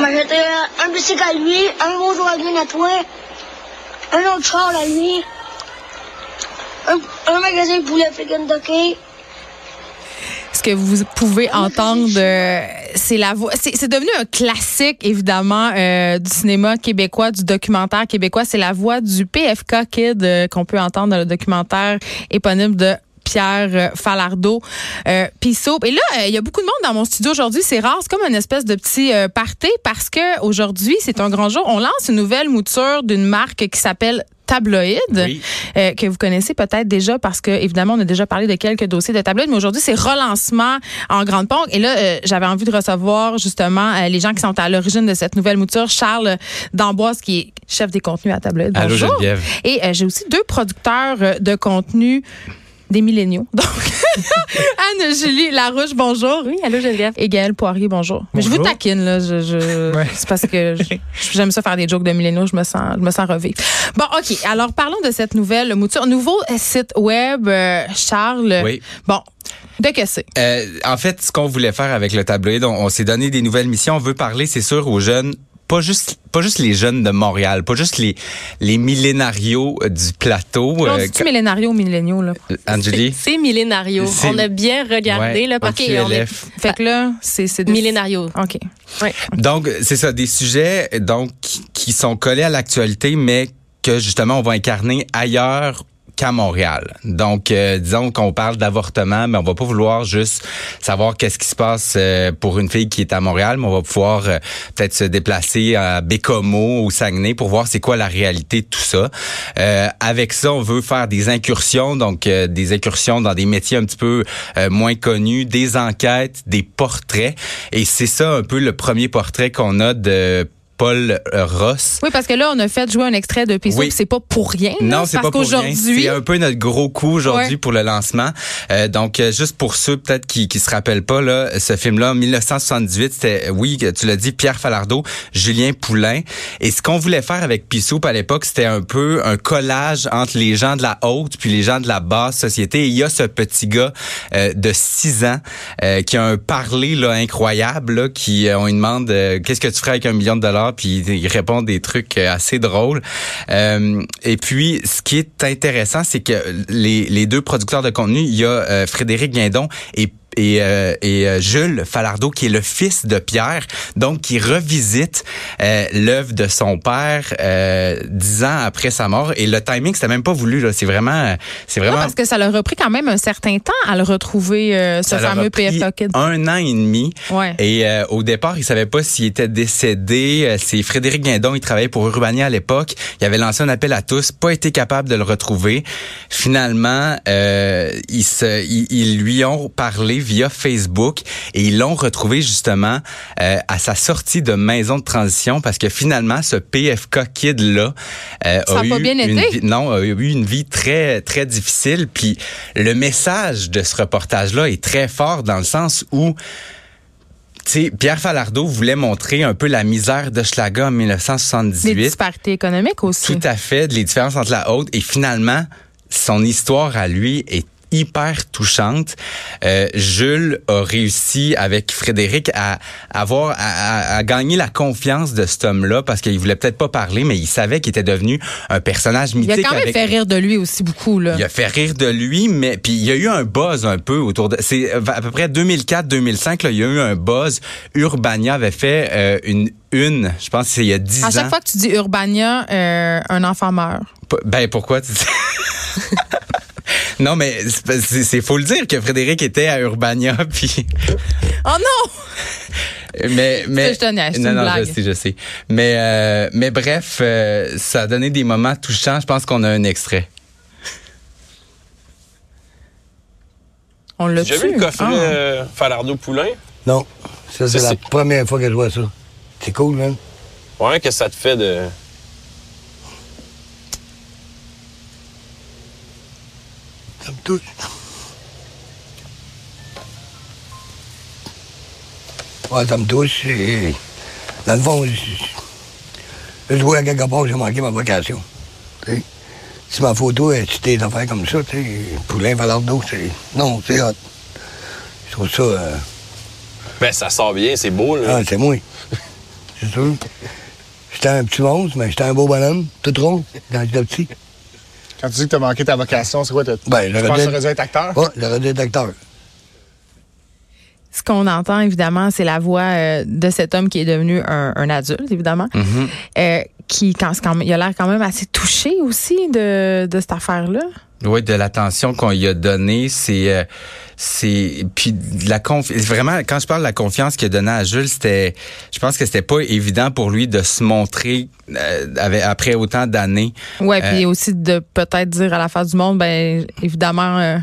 m'a acheté un bicycle à lui, un Volkswagen à toi, un autre char à lui, un, un magasin de poulet Kentucky. Ce que vous pouvez entendre, euh, c'est la voix. C'est c'est devenu un classique, évidemment, euh, du cinéma québécois, du documentaire québécois. C'est la voix du PFK Kid euh, qu'on peut entendre dans le documentaire éponyme de Pierre euh, Falardeau, euh, Pissot. Et là, euh, il y a beaucoup de monde dans mon studio aujourd'hui. C'est rare, c'est comme une espèce de petit euh, party parce que aujourd'hui, c'est un grand jour. On lance une nouvelle mouture d'une marque qui s'appelle Tabloïd, Oui. euh, que vous connaissez peut-être déjà parce que évidemment on a déjà parlé de quelques dossiers de tabloïd, mais aujourd'hui c'est relancement en grande pompe. Et là, euh, j'avais envie de recevoir justement euh, les gens qui sont à l'origine de cette nouvelle mouture. Charles D'Amboise, qui est chef des contenus à Tabloïd. Allô, Bonjour. Geneviève. Et j'ai aussi deux producteurs de contenu des milléniaux. Donc, Anne-Julie Larouche, bonjour. Oui, allô Geneviève. Et Gaël Poirier, bonjour. Mais je vous Bonjour. taquine, là. Je, je- Ouais. C'est parce que j'aime ça faire des jokes de milléniaux. Je me sens, je me sens revivre. Bon, OK. Alors, parlons de cette nouvelle mouture. Nouveau site web, euh, Charles. Oui. Bon, de que c'est? Euh, en fait, ce qu'on voulait faire avec le tabloïd, on, on s'est donné des nouvelles missions. On veut parler, c'est sûr, aux jeunes. Pas juste, pas juste les jeunes de Montréal, pas juste les, les millénarios euh, du plateau. Là, on euh, dit-tu millénario ou milléniaux, là? Anjali? C'est Millénario. C'est- On a bien regardé, Ouais, là, parce au qu'on est. Fait que là, c'est c'est de- Millénario. OK. Ouais. Donc, c'est ça, des sujets donc qui- qui sont collés à l'actualité, mais que justement on va incarner ailleurs qu'à Montréal. Donc, euh, disons qu'on parle d'avortement, mais on va pas vouloir juste savoir qu'est-ce qui se passe euh, pour une fille qui est à Montréal, mais on va pouvoir euh, peut-être se déplacer à Bécomo ou Saguenay pour voir c'est quoi la réalité de tout ça. Euh, avec ça, on veut faire des incursions, donc des incursions dans des métiers un petit peu moins connus, des enquêtes, des portraits. Et c'est ça un peu le premier portrait qu'on a de Paul euh, Ross. Oui, parce que là, on a fait jouer un extrait de Pissot, Oui. c'est pas pour rien. Non, c'est pas pour rien. C'est un peu notre gros coup aujourd'hui Ouais. pour le lancement. Euh, donc, euh, juste pour ceux peut-être qui qui se rappellent pas, là, ce film-là, en 1978, c'était, oui, tu l'as dit, Pierre Falardeau, Julien Poulain. Et ce qu'on voulait faire avec Pissoup à l'époque, c'était un peu un collage entre les gens de la haute puis les gens de la basse société. Et il y a ce petit gars euh, de 6 ans euh, qui a un parler là, incroyable, là, qui, euh, on lui demande euh, qu'est-ce que tu ferais avec un million de dollars, puis il répond des trucs euh, assez drôles. Euh, et puis, ce qui est intéressant, c'est que les, les deux producteurs de contenu, il y a euh, Frédéric Guindon et et, euh, et euh, Jules Falardeau, qui est le fils de Pierre, donc qui revisite euh, l'œuvre de son père euh, dix ans après sa mort. Et le timing, c'était même pas voulu. là. C'est vraiment, c'est Non, vraiment. parce que ça leur a pris quand même un certain temps à le retrouver, euh, ce ça fameux PFK Kid. Un an et demi. Ouais. Et euh, au départ, il savait pas s'il était décédé. C'est Frédéric Guindon, il travaillait pour Urbania à l'époque. Il avait lancé un appel à tous, pas été capable de le retrouver. Finalement, euh, ils, se, ils, ils lui ont parlé via Facebook et ils l'ont retrouvé justement euh, à sa sortie de maison de transition parce que finalement, ce PFK kid là euh, a eu bien une été? vie- non, a eu une vie très très difficile. Puis le message de ce reportage-là est très fort dans le sens où Pierre Falardeau voulait montrer un peu la misère de Schlaga en Des 1978. disparités économiques aussi. Tout à fait, les différences entre la haute et finalement, son histoire à lui est hyper touchante. Euh, Jules a réussi avec Frédéric à avoir à, à- à gagner la confiance de cet homme-là parce qu'il voulait peut-être pas parler, mais il savait qu'il était devenu un personnage Il a mythique. quand même avec- fait rire de lui aussi beaucoup, là. il a fait rire de lui, mais puis il y a eu un buzz un peu autour de. C'est euh, à peu près 2004-2005 là, il y a eu un buzz. Urbania avait fait euh, une une, je pense c'est il y a 10 À ans. chaque fois que tu dis Urbania, euh, un enfant meurt. P- Ben pourquoi tu dis Non, mais c'est- faut le dire que Frédéric était à Urbania puis Oh non! mais mais je te niaise, c'est non non blague. je sais je sais mais euh, mais bref euh, ça a donné des moments touchants je pense qu'on a un extrait On l'a J'ai vu le coffret Ah. euh, Falardeau Poulain. Non, ça c'est la première fois que je vois ça. C'est cool, man. Ouais, qu'est-ce que ça te fait de. Touche. Ouais, ça me touche. et- Dans le fond, je, je vois à quelque part, j'ai manqué ma vocation. tu sais. Si ma photo est des affaires comme ça, tu sais, Poulain Valardo, c'est. Non, c'est hot. Je trouve ça. euh, Ben, ça sort bien, c'est beau, là. Ah, c'est moi. c'est sûr. J'étais un petit monstre, mais j'étais un beau bonhomme, tout rond, quand j'étais petit. Quand tu dis que tu as manqué ta vocation, c'est quoi? Ben, tu penses dû- t'aurais dû être acteur? Ouais, j'aurais dû être acteur. Ce qu'on entend, évidemment, c'est la voix euh, de cet homme qui est devenu un, un adulte, évidemment, euh, qui quand, il a l'air quand même assez touché aussi de, de cette affaire-là. Oui, de l'attention qu'on lui a donnée, c'est euh, c'est puis de la confiance. Vraiment, quand je parle de la confiance qu'il a donnée à Jules, c'était, je pense que c'était pas évident pour lui de se montrer euh, avec, après autant d'années. Ouais, Euh, puis aussi de peut-être dire à la face du monde, ben évidemment, euh,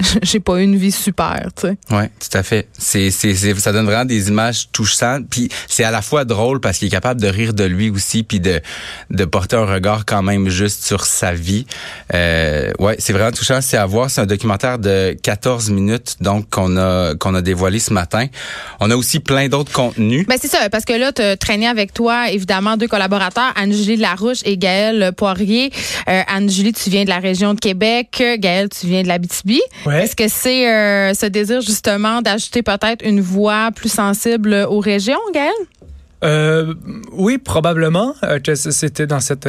j'ai pas eu une vie super, tu sais. Ouais, tout à fait. C'est, c'est, c'est- ça donne vraiment des images touchantes. Puis c'est à la fois drôle parce qu'il est capable de rire de lui aussi, puis de, de porter un regard quand même juste sur sa vie. Euh, ouais, c'est vraiment touchant. C'est à voir. C'est un documentaire de 14 minutes, donc qu'on a qu'on a dévoilé ce matin. On a aussi plein d'autres contenus. Ben c'est ça, parce que là, tu traîné avec toi, évidemment, deux collaborateurs, Anne-Julie Larouche et Gaël Poirier. Euh, Anne-Julie, tu viens de la région de Québec. Gaël, tu viens de l'Abitibi. Ouais. Est-ce que c'est euh, ce désir, justement, d'ajouter peut-être une voix plus sensible aux régions, Gaël? Euh, oui, probablement euh, que c'était dans cette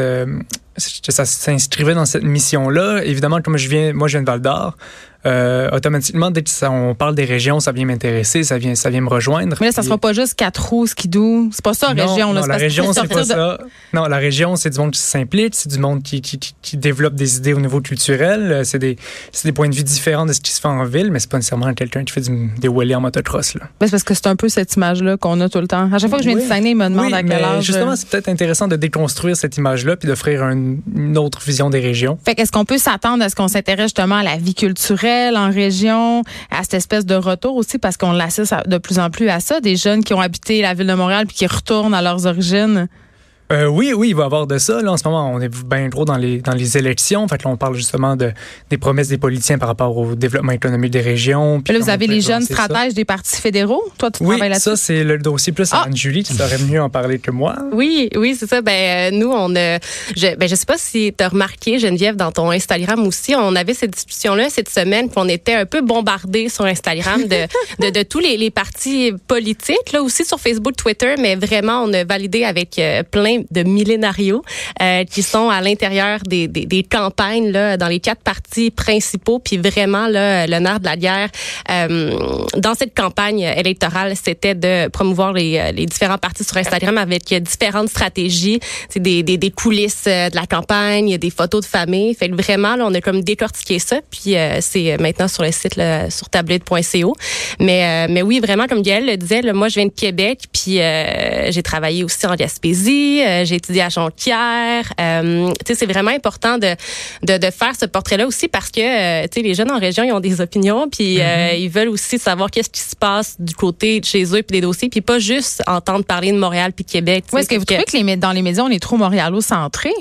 que ça s'inscrivait dans cette mission-là. Évidemment, comme je viens, moi je viens de Val d'Or, euh, automatiquement dès que ça, on parle des régions, ça vient m'intéresser, ça vient, ça vient me rejoindre. Mais là, ça Puis- sera pas juste quatre roues, skidoo. C'est pas ça, non, région. Non, la région, c'est pas de- ça. Non, la région, c'est du monde qui s'implique, c'est du monde qui, qui, qui, qui développe des idées au niveau culturel. Euh, C'est des, des points de vue différents de ce qui se fait en ville, mais c'est pas nécessairement quelqu'un qui fait du, des wheelies en motocross. Là. Ben, c'est parce que c'est un peu cette image-là qu'on a tout le temps. À chaque fois que je viens de Oui. Saguenay, ils me demandent Oui, à quel mais âge. Justement, euh, c'est peut-être intéressant de déconstruire cette image-là puis d'offrir un- une autre vision des régions. Fait qu'est-ce qu'on peut s'attendre à ce qu'on s'intéresse justement à la vie culturelle en région, à cette espèce de retour aussi, parce qu'on l'assiste de plus en plus à ça, des jeunes qui ont habité la ville de Montréal puis qui retournent à leurs origines. Euh, oui, oui, il va y avoir de ça. Là, en ce moment, on est bien gros dans les, dans les élections. Fait que là, on parle justement de, des promesses des politiciens par rapport au développement économique des régions. puis là, vous avez les jeunes ça. stratèges des partis fédéraux. Toi, tu Oui, travailles là-dessus. ça, c'est le dossier plus à Ah! Anne-Julie. Tu saurais mieux en parler que moi. Oui, oui, c'est ça. Ben euh, nous, on a, je, ben je sais pas si tu as remarqué Geneviève dans ton Instagram aussi, on avait cette discussion là cette semaine, puis on était un peu bombardés sur Instagram de de, de tous les, les partis politiques là aussi sur Facebook, Twitter, mais vraiment on a validé avec euh, plein de millénarios euh, qui sont à l'intérieur des, des, des campagnes là dans les quatre partis principaux, puis vraiment là le nerf de la guerre euh, dans cette campagne électorale, c'était de promouvoir les, les différents partis sur Instagram avec différentes stratégies, des, des, des coulisses euh, de la campagne, des photos de famille. Fait que vraiment, là, on a comme décortiqué ça, puis euh, c'est maintenant sur le site là, sur tablette.co. Mais euh, mais oui, vraiment comme Gaëlle le disait, là, moi je viens de Québec, puis euh, j'ai travaillé aussi en Gaspésie, euh, j'ai étudié à Jonquière. Euh, tu sais, c'est vraiment important de, de de faire ce portrait-là aussi parce que euh, tu sais les jeunes en région, ils ont des opinions, puis euh, ils veulent aussi savoir qu'est-ce qui se passe du côté de chez eux puis des dossiers, puis pas juste entendre parler de Montréal puis de Québec. Ouais, Est-ce que vous trouvez que les, dans les médias, on est trop montréalo-centrés?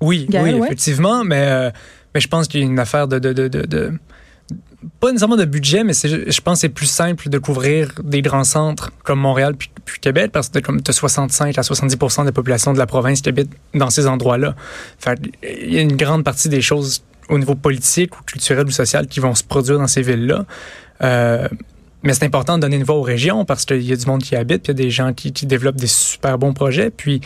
Oui, Gaël, oui, ouais. effectivement, mais, euh, mais je pense qu'il y a une affaire de, de, de, de, de- pas nécessairement de budget, mais je pense que c'est plus simple de couvrir des grands centres comme Montréal puis, puis Québec parce que tu as 65 à 70% de la population de la province qui habite dans ces endroits-là. Il y a une grande partie des choses au niveau politique ou culturel ou social qui vont se produire dans ces villes-là. Euh, mais c'est important de donner une voix aux régions parce qu'il y a du monde qui habite, puis il y a des gens qui, qui développent des super bons projets. Puis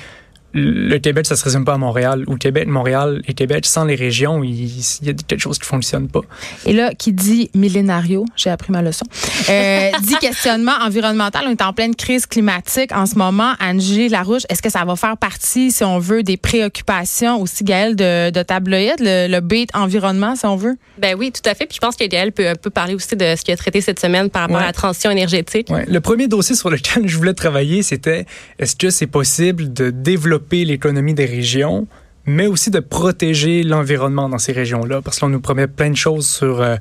le Québec, ça se résume pas à Montréal. Ou Québec, Montréal et Québec, sans les régions, il, il y a quelque chose qui fonctionne pas. Et là, qui dit millénario, j'ai appris ma leçon, euh, dit questionnement environnemental. On est en pleine crise climatique en ce moment. Angie Larouche, est-ce que ça va faire partie, si on veut, des préoccupations aussi, Gaëlle, de, de tabloïd, le, le beat environnement, si on veut? Ben oui, tout à fait. Puis je pense que Gaël peut un peu parler aussi de ce qu'il a traité cette semaine par rapport Ouais. à la transition énergétique. Ouais. Le premier dossier sur lequel je voulais travailler, c'était est-ce que c'est possible de développer l'économie des régions, mais aussi de protéger l'environnement dans ces régions-là? Parce qu'on nous promet plein de choses sur. euh,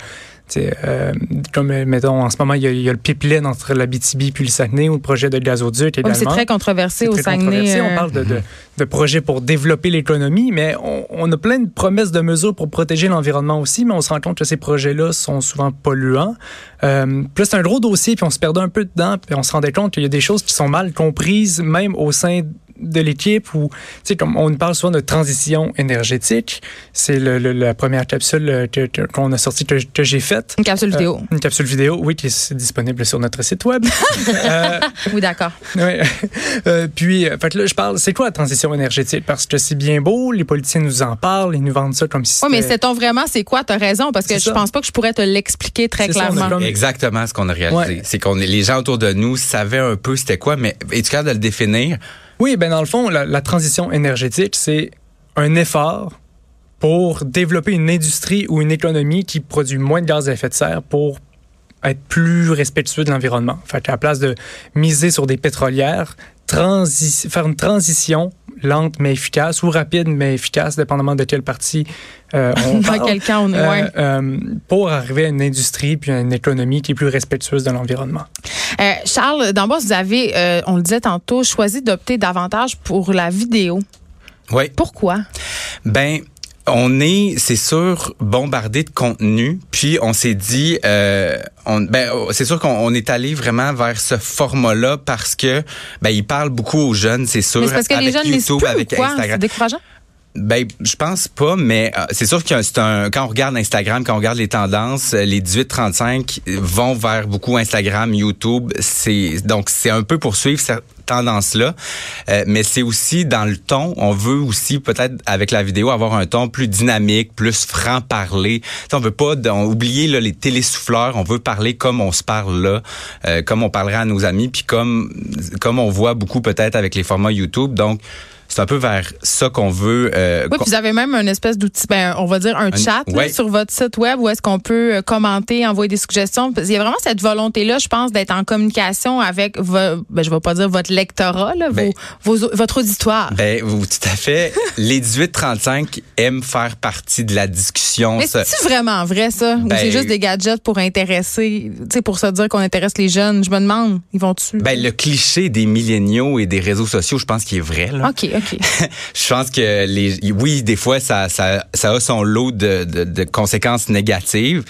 tu sais, euh, comme, euh, mettons, en ce moment, il y, a, il y a le pipeline entre la BTB puis le Saguenay ou le projet de gazoduc c'est très controversé au très Saguenay. controversé. euh, On parle de, de, de projets pour développer l'économie, mais on, on a plein de promesses de mesures pour protéger l'environnement aussi, mais on se rend compte que ces projets-là sont souvent polluants. Euh, puis là, c'est un gros dossier, puis on se perdait un peu dedans, puis on se rendait compte qu'il y a des choses qui sont mal comprises, même au sein de l'équipe ou, tu sais, comme on parle souvent de transition énergétique, c'est le, le- la première capsule euh, que- que- qu'on a sortie que, que j'ai faite. Une capsule vidéo. Euh, une capsule vidéo, oui, qui est disponible sur notre site web. Euh, Oui, d'accord. Ouais. Euh, puis, euh, fait que là, je parle, c'est quoi la transition énergétique? Parce que c'est bien beau, les politiciens nous en parlent, ils nous vendent ça comme si Oui, mais c'était- sait-on vraiment c'est quoi? T'as raison, parce que C'est je ça. pense pas que je pourrais te l'expliquer très ça, clairement. comme- Exactement ce qu'on a réalisé. Ouais. C'est qu'on est- les gens autour de nous savaient un peu c'était quoi, mais es-tu capable de le définir? Oui, ben dans le fond, la, transition énergétique, c'est un effort pour développer une industrie ou une économie qui produit moins de gaz à effet de serre pour être plus respectueux de l'environnement. Fait qu'à la place de miser sur des pétrolières, faire une transition lente mais efficace ou rapide mais efficace, dépendamment de quelle partie euh, on Dans parle. quel cas on est. Euh, ouais. euh, pour arriver à une industrie puis à une économie qui est plus respectueuse de l'environnement. Euh, Charles Dambos, vous avez, euh, on le disait tantôt, choisi d'opter davantage pour la vidéo. Oui. Pourquoi? Ben, on est, c'est sûr, bombardé de contenu. Puis on s'est dit, euh, on, ben, oh, c'est sûr qu'on on est allé vraiment vers ce format-là parce que, ben, il parle beaucoup aux jeunes, c'est sûr. Mais parce que les avec jeunes lisent YouTube, avec? Instagram. Ben, je pense pas, mais euh, c'est sûr que c'est un quand on regarde Instagram, quand on regarde les tendances, euh, les 18-35 vont vers beaucoup Instagram, YouTube. C'est donc c'est un peu poursuivre cette tendance-là, Euh, mais c'est aussi dans le ton. On veut aussi peut-être avec la vidéo avoir un ton plus dynamique, plus franc parler. on veut pas on- oublier là, les télésouffleurs. On veut parler comme on se parle là, euh, comme on parlerait à nos amis, puis comme comme on voit beaucoup peut-être avec les formats YouTube. Donc c'est un peu vers ça qu'on veut. euh, Oui, vous avez même une espèce d'outil, ben, on va dire un, chat là, sur votre site web où est-ce qu'on peut euh, commenter, envoyer des suggestions. Qu'il y a vraiment cette volonté-là, je pense, d'être en communication avec, vo- ben, je vais pas dire votre lectorat, là, Ben- vos, vos- votre auditoire. Ben, vous, tout à fait. Les 18-35 aiment faire partie de la discussion. Mais c'est vraiment vrai, ça? Ou Ben- c'est juste des gadgets pour intéresser, tu sais, pour se dire qu'on intéresse les jeunes? Je me demande, ils vont-tu? Ben, le cliché des milléniaux et des réseaux sociaux, je pense qu'il est vrai. Là. OK, OK. je pense que les, oui, des fois, ça, ça, ça a son lot de, de, de conséquences négatives,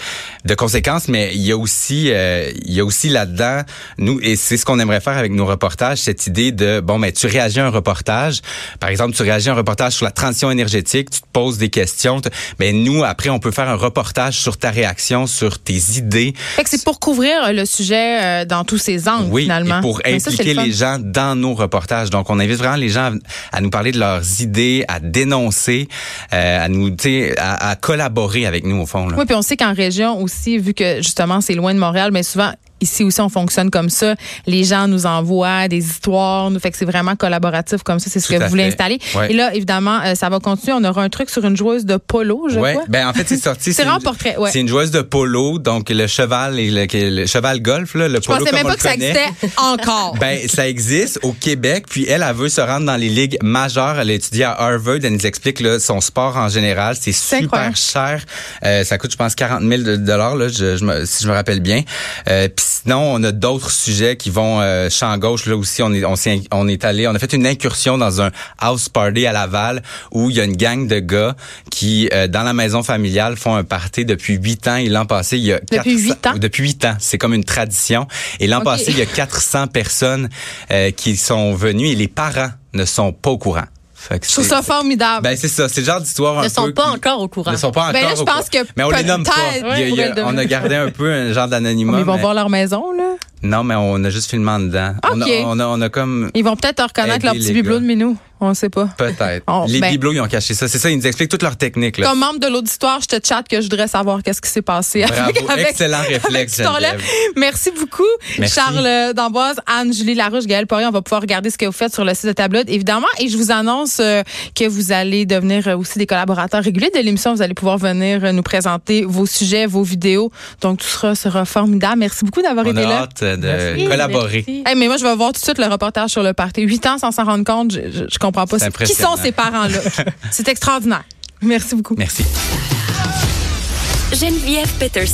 de conséquences, mais il y a aussi, euh, il y a aussi là-dedans, nous, et c'est ce qu'on aimerait faire avec nos reportages, cette idée de, bon, mais tu réagis à un reportage, par exemple, tu réagis à un reportage sur la transition énergétique, tu te poses des questions, mais nous, après, on peut faire un reportage sur ta réaction, sur tes idées, Fait que c'est pour couvrir euh, le sujet euh, dans tous ses angles, oui, finalement. et pour Mais ça, c'est impliquer le les gens dans nos reportages. Donc, on invite vraiment les gens à, à nous parler de leurs idées, à dénoncer, euh, à nous, à, à collaborer avec nous au fond. Oui, puis on sait qu'en région aussi, vu que justement c'est loin de Montréal, mais souvent ici aussi on fonctionne comme ça. Les gens nous envoient des histoires, nous fait que c'est vraiment collaboratif comme ça. C'est ce Tout que vous voulez fait. installer. Ouais. Et là, évidemment, euh, ça va continuer. On aura un truc sur une joueuse de polo, je Ouais, crois. ben en fait c'est sorti. C'est une- portrait, ouais. C'est une joueuse de polo, donc le cheval et le, le cheval golf là, le Je polo pensais même pas que ça existait encore. Ben, ça existe au Québec, puis elle, elle veut se rendre dans les ligues majeures. Elle a étudié à Harvard. Elle nous explique là, son sport en général. C'est super incroyable. cher. Euh, ça coûte, je pense, 40 000 de- dollars, là, je, je me- si je me rappelle bien. Euh, puis sinon, on a d'autres sujets qui vont euh, champ gauche. Là aussi, on est, on, est allé, on a fait une incursion dans un house party à Laval où il y a une gang de gars qui, euh, dans la maison familiale, font un party depuis huit ans. Et l'an passé, il y a Depuis 400 huit ans? Depuis huit ans. C'est comme une tradition. Et l'an passé, il y a 400 personnes euh, qui sont venues et les parents ne sont pas au courant. Fait que Je trouve c'est- ça formidable. Ben c'est ça, c'est le genre d'histoire un ne sont peu pas qui- encore au courant. ne sont pas encore Ben là, je pense que mais on les nomme pas. a- a- on a gardé un peu un genre Mais d'anonymat. ils vont mais- voir leur maison, là. Non, mais on a juste filmé en dedans. On, a, on, a, on a comme Ils vont peut-être reconnaître leur petit bibelot de minou. On ne sait pas. peut-être. Oh, les ben- bibelots ils ont caché ça. C'est ça, ils nous expliquent toute leur technique là. Comme membre de l'auditoire, je te chatte que je voudrais savoir qu'est-ce qui s'est passé. avec- Bravo, avec- excellent réflexe. Merci beaucoup, Merci. Charles D'Amboise, Anne-Julie Larouche, Gaël Poirier. On va pouvoir regarder ce que vous faites sur le site de Tabloid, évidemment. Et je vous annonce euh, que vous allez devenir euh, aussi des collaborateurs réguliers de l'émission. Vous allez pouvoir venir euh, nous présenter vos sujets, vos vidéos. Donc, tout sera, sera formidable. Merci beaucoup d'avoir été là. hâte de Merci, collaborer. merci. Hey, mais moi, je vais voir tout de suite le reportage sur le party. Huit ans sans s'en rendre compte, je, je, je comprends pas. C'est Qui sont ces parents-là? C'est extraordinaire. Merci beaucoup. Merci. Geneviève Peterson.